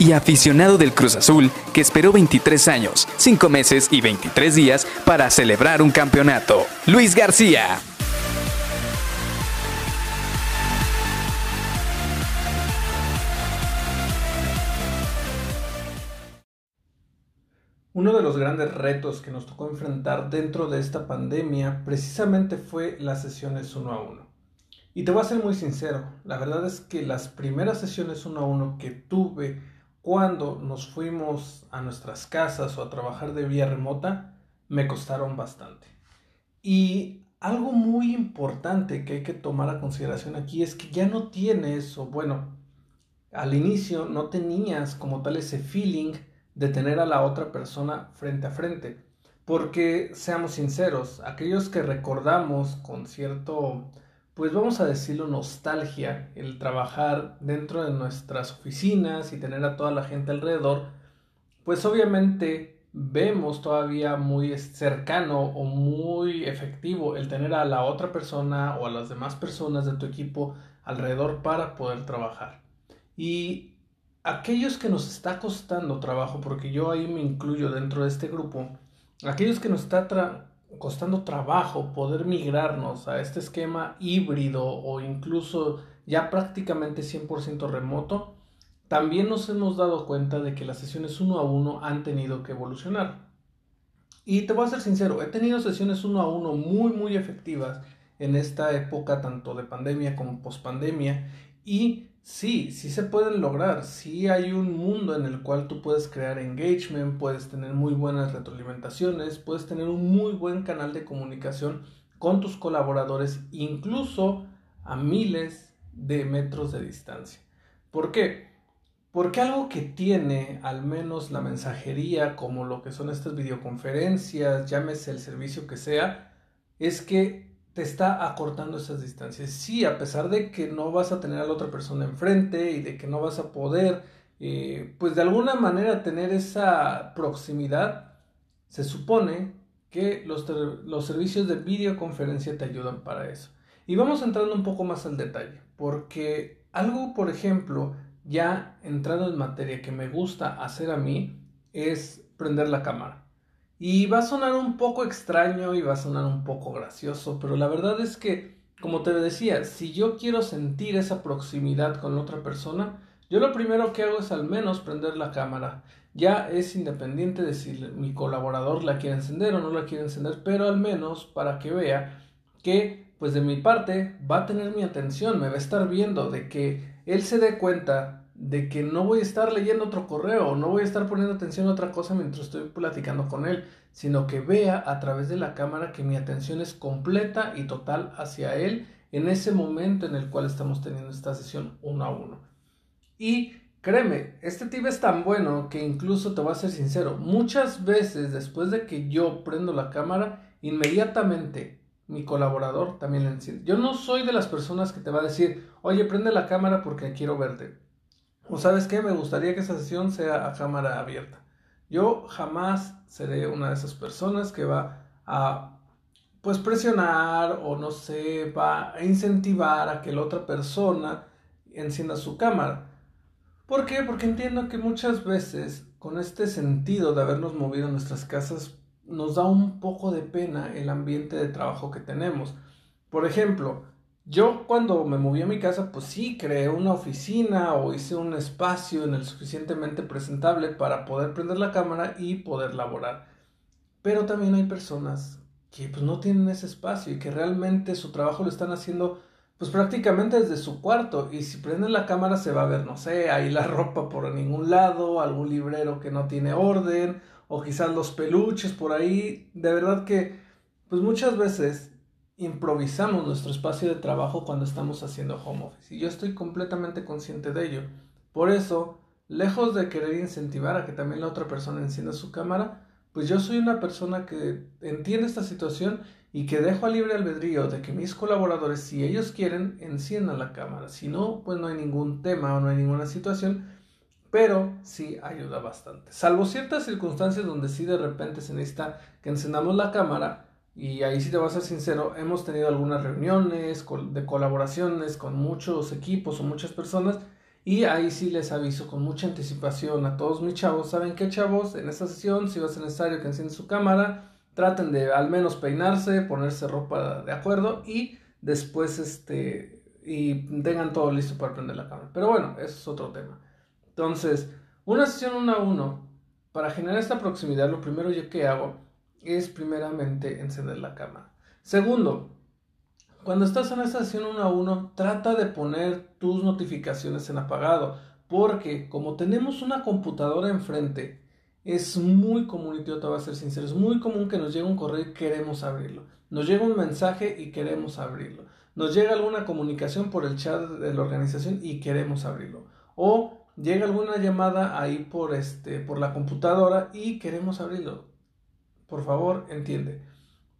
y aficionado del Cruz Azul que esperó 23 años, 5 meses y 23 días para celebrar un campeonato. Luis García. Uno de los grandes retos que nos tocó enfrentar dentro de esta pandemia precisamente fue las sesiones uno a uno. Y te voy a ser muy sincero, la verdad es que las primeras sesiones uno a uno que tuve cuando nos fuimos a nuestras casas o a trabajar de vía remota, me costaron bastante. Y algo muy importante que hay que tomar a consideración aquí es que ya no tienes, o bueno, al inicio no tenías como tal ese feeling de tener a la otra persona frente a frente. Porque, seamos sinceros, aquellos que recordamos con cierto pues vamos a decirlo, nostalgia, el trabajar dentro de nuestras oficinas y tener a toda la gente alrededor, pues obviamente vemos todavía muy cercano o muy efectivo el tener a la otra persona o a las demás personas de tu equipo alrededor para poder trabajar. Y aquellos que nos está costando trabajo, porque yo ahí me incluyo dentro de este grupo, aquellos que nos está costando trabajo poder migrarnos a este esquema híbrido o incluso ya prácticamente 100% remoto, también nos hemos dado cuenta de que las sesiones uno a uno han tenido que evolucionar. Y te voy a ser sincero, he tenido sesiones uno a uno muy muy efectivas en esta época tanto de pandemia como pospandemia y Sí, sí se pueden lograr. Sí hay un mundo en el cual tú puedes crear engagement, puedes tener muy buenas retroalimentaciones, puedes tener un muy buen canal de comunicación con tus colaboradores, incluso a miles de metros de distancia. ¿Por qué? Porque algo que tiene al menos la mensajería, como lo que son estas videoconferencias, llámese el servicio que sea, es que te está acortando esas distancias. Sí, a pesar de que no vas a tener a la otra persona enfrente y de que no vas a poder, eh, pues de alguna manera tener esa proximidad, se supone que los, los servicios de videoconferencia te ayudan para eso. Y vamos entrando un poco más al detalle, porque algo, por ejemplo, ya entrando en materia que me gusta hacer a mí, es prender la cámara. Y va a sonar un poco extraño y va a sonar un poco gracioso, pero la verdad es que, como te decía, si yo quiero sentir esa proximidad con otra persona, yo lo primero que hago es al menos prender la cámara. Ya es independiente de si mi colaborador la quiere encender o no la quiere encender, pero al menos para que vea que, pues de mi parte, va a tener mi atención, me va a estar viendo, de que él se dé cuenta de que no voy a estar leyendo otro correo, no voy a estar poniendo atención a otra cosa mientras estoy platicando con él, sino que vea a través de la cámara que mi atención es completa y total hacia él en ese momento en el cual estamos teniendo esta sesión uno a uno. Y créeme, este tip es tan bueno que incluso te voy a ser sincero, muchas veces después de que yo prendo la cámara, inmediatamente mi colaborador también le enciende. Yo no soy de las personas que te va a decir, oye, prende la cámara porque quiero verte o sabes qué, me gustaría que esa sesión sea a cámara abierta. Yo jamás seré una de esas personas que va a pues presionar o no sé, va a incentivar a que la otra persona encienda su cámara. ¿Por qué? Porque entiendo que muchas veces con este sentido de habernos movido a nuestras casas nos da un poco de pena el ambiente de trabajo que tenemos. Por ejemplo, yo cuando me moví a mi casa, pues sí, creé una oficina o hice un espacio en el suficientemente presentable para poder prender la cámara y poder laborar. Pero también hay personas que pues no tienen ese espacio y que realmente su trabajo lo están haciendo pues prácticamente desde su cuarto y si prenden la cámara se va a ver, no sé, ahí la ropa por ningún lado, algún librero que no tiene orden o quizás los peluches por ahí. De verdad que pues muchas veces improvisamos nuestro espacio de trabajo cuando estamos haciendo home office. Y yo estoy completamente consciente de ello. Por eso, lejos de querer incentivar a que también la otra persona encienda su cámara, pues yo soy una persona que entiende esta situación y que dejo a libre albedrío de que mis colaboradores, si ellos quieren, enciendan la cámara. Si no, pues no hay ningún tema o no hay ninguna situación, pero sí ayuda bastante. Salvo ciertas circunstancias donde sí de repente se necesita que encendamos la cámara, y ahí sí te voy a ser sincero, hemos tenido algunas reuniones de colaboraciones con muchos equipos o muchas personas, y ahí sí les aviso con mucha anticipación a todos mis chavos. ¿Saben qué, chavos? En esta sesión, si va a ser necesario que enciendan su cámara, traten de al menos peinarse, ponerse ropa de acuerdo y después este y tengan todo listo para prender la cámara. Pero bueno, eso es otro tema. Entonces, una sesión uno a uno, para generar esta proximidad, lo primero yo que hago es primeramente encender la cámara. Segundo, cuando estás en esta sesión uno a uno, trata de poner tus notificaciones en apagado, porque como tenemos una computadora enfrente, es muy común, y yo te voy a ser sincero, es muy común que nos llegue un correo y queremos abrirlo. Nos llega un mensaje y queremos abrirlo. Nos llega alguna comunicación por el chat de la organización y queremos abrirlo. O llega alguna llamada ahí por, este, por la computadora y queremos abrirlo. Por favor, entiende.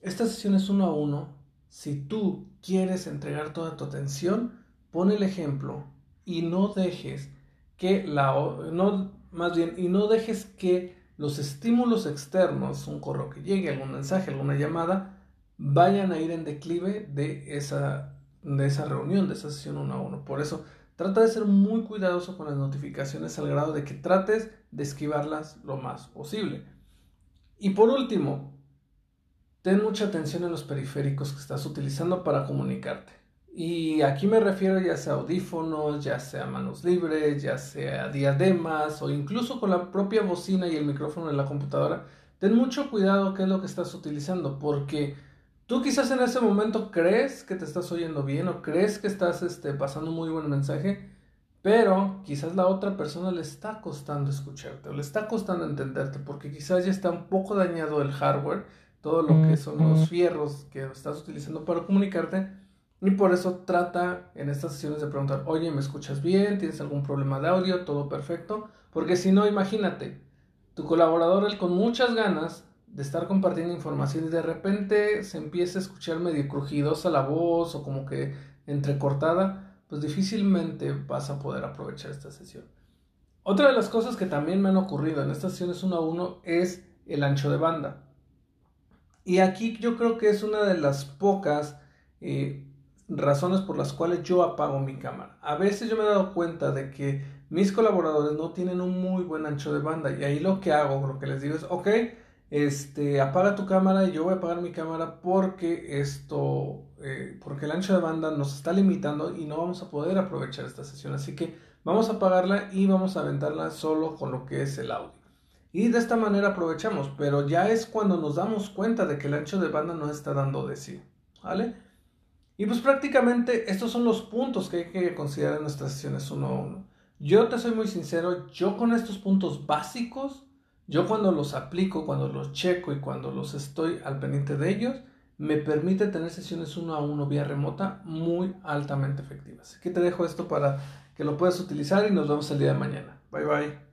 Esta sesión es uno a uno. Si tú quieres entregar toda tu atención, pon el ejemplo y no dejes que la... No, más bien, y no dejes que los estímulos externos, un correo que llegue, algún mensaje, alguna llamada, vayan a ir en declive de esa, de esa reunión, de esa sesión uno a uno. Por eso, trata de ser muy cuidadoso con las notificaciones al grado de que trates de esquivarlas lo más posible. Y por último, ten mucha atención en los periféricos que estás utilizando para comunicarte. Y aquí me refiero ya sea audífonos, ya sea manos libres, ya sea diademas o incluso con la propia bocina y el micrófono de la computadora. Ten mucho cuidado qué es lo que estás utilizando porque tú quizás en ese momento crees que te estás oyendo bien o crees que estás este, pasando un muy buen mensaje, pero quizás la otra persona le está costando escucharte o le está costando entenderte porque quizás ya está un poco dañado el hardware, todo lo que son los fierros que estás utilizando para comunicarte y por eso trata en estas sesiones de preguntar, oye, ¿me escuchas bien? ¿Tienes algún problema de audio? ¿Todo perfecto? Porque si no, imagínate, tu colaborador, él con muchas ganas de estar compartiendo información y de repente se empieza a escuchar medio crujidosa la voz o como que entrecortada, pues difícilmente vas a poder aprovechar esta sesión. Otra de las cosas que también me han ocurrido en estas sesiones uno a uno es el ancho de banda. Y aquí yo creo que es una de las pocas eh, razones por las cuales yo apago mi cámara. A veces yo me he dado cuenta de que mis colaboradores no tienen un muy buen ancho de banda y ahí lo que hago, lo que les digo es, ok, este, apaga tu cámara y yo voy a apagar mi cámara porque esto, eh, porque el ancho de banda nos está limitando y no vamos a poder aprovechar esta sesión. Así que vamos a apagarla y vamos a aventarla solo con lo que es el audio. Y de esta manera aprovechamos, pero ya es cuando nos damos cuenta de que el ancho de banda no está dando de sí, ¿vale? Y pues prácticamente estos son los puntos que hay que considerar en nuestras sesiones uno a uno. Yo te soy muy sincero, yo con estos puntos básicos, yo cuando los aplico, cuando los checo y cuando los estoy al pendiente de ellos, me permite tener sesiones uno a uno vía remota muy altamente efectivas. Así que te dejo esto para que lo puedas utilizar y nos vemos el día de mañana. Bye bye.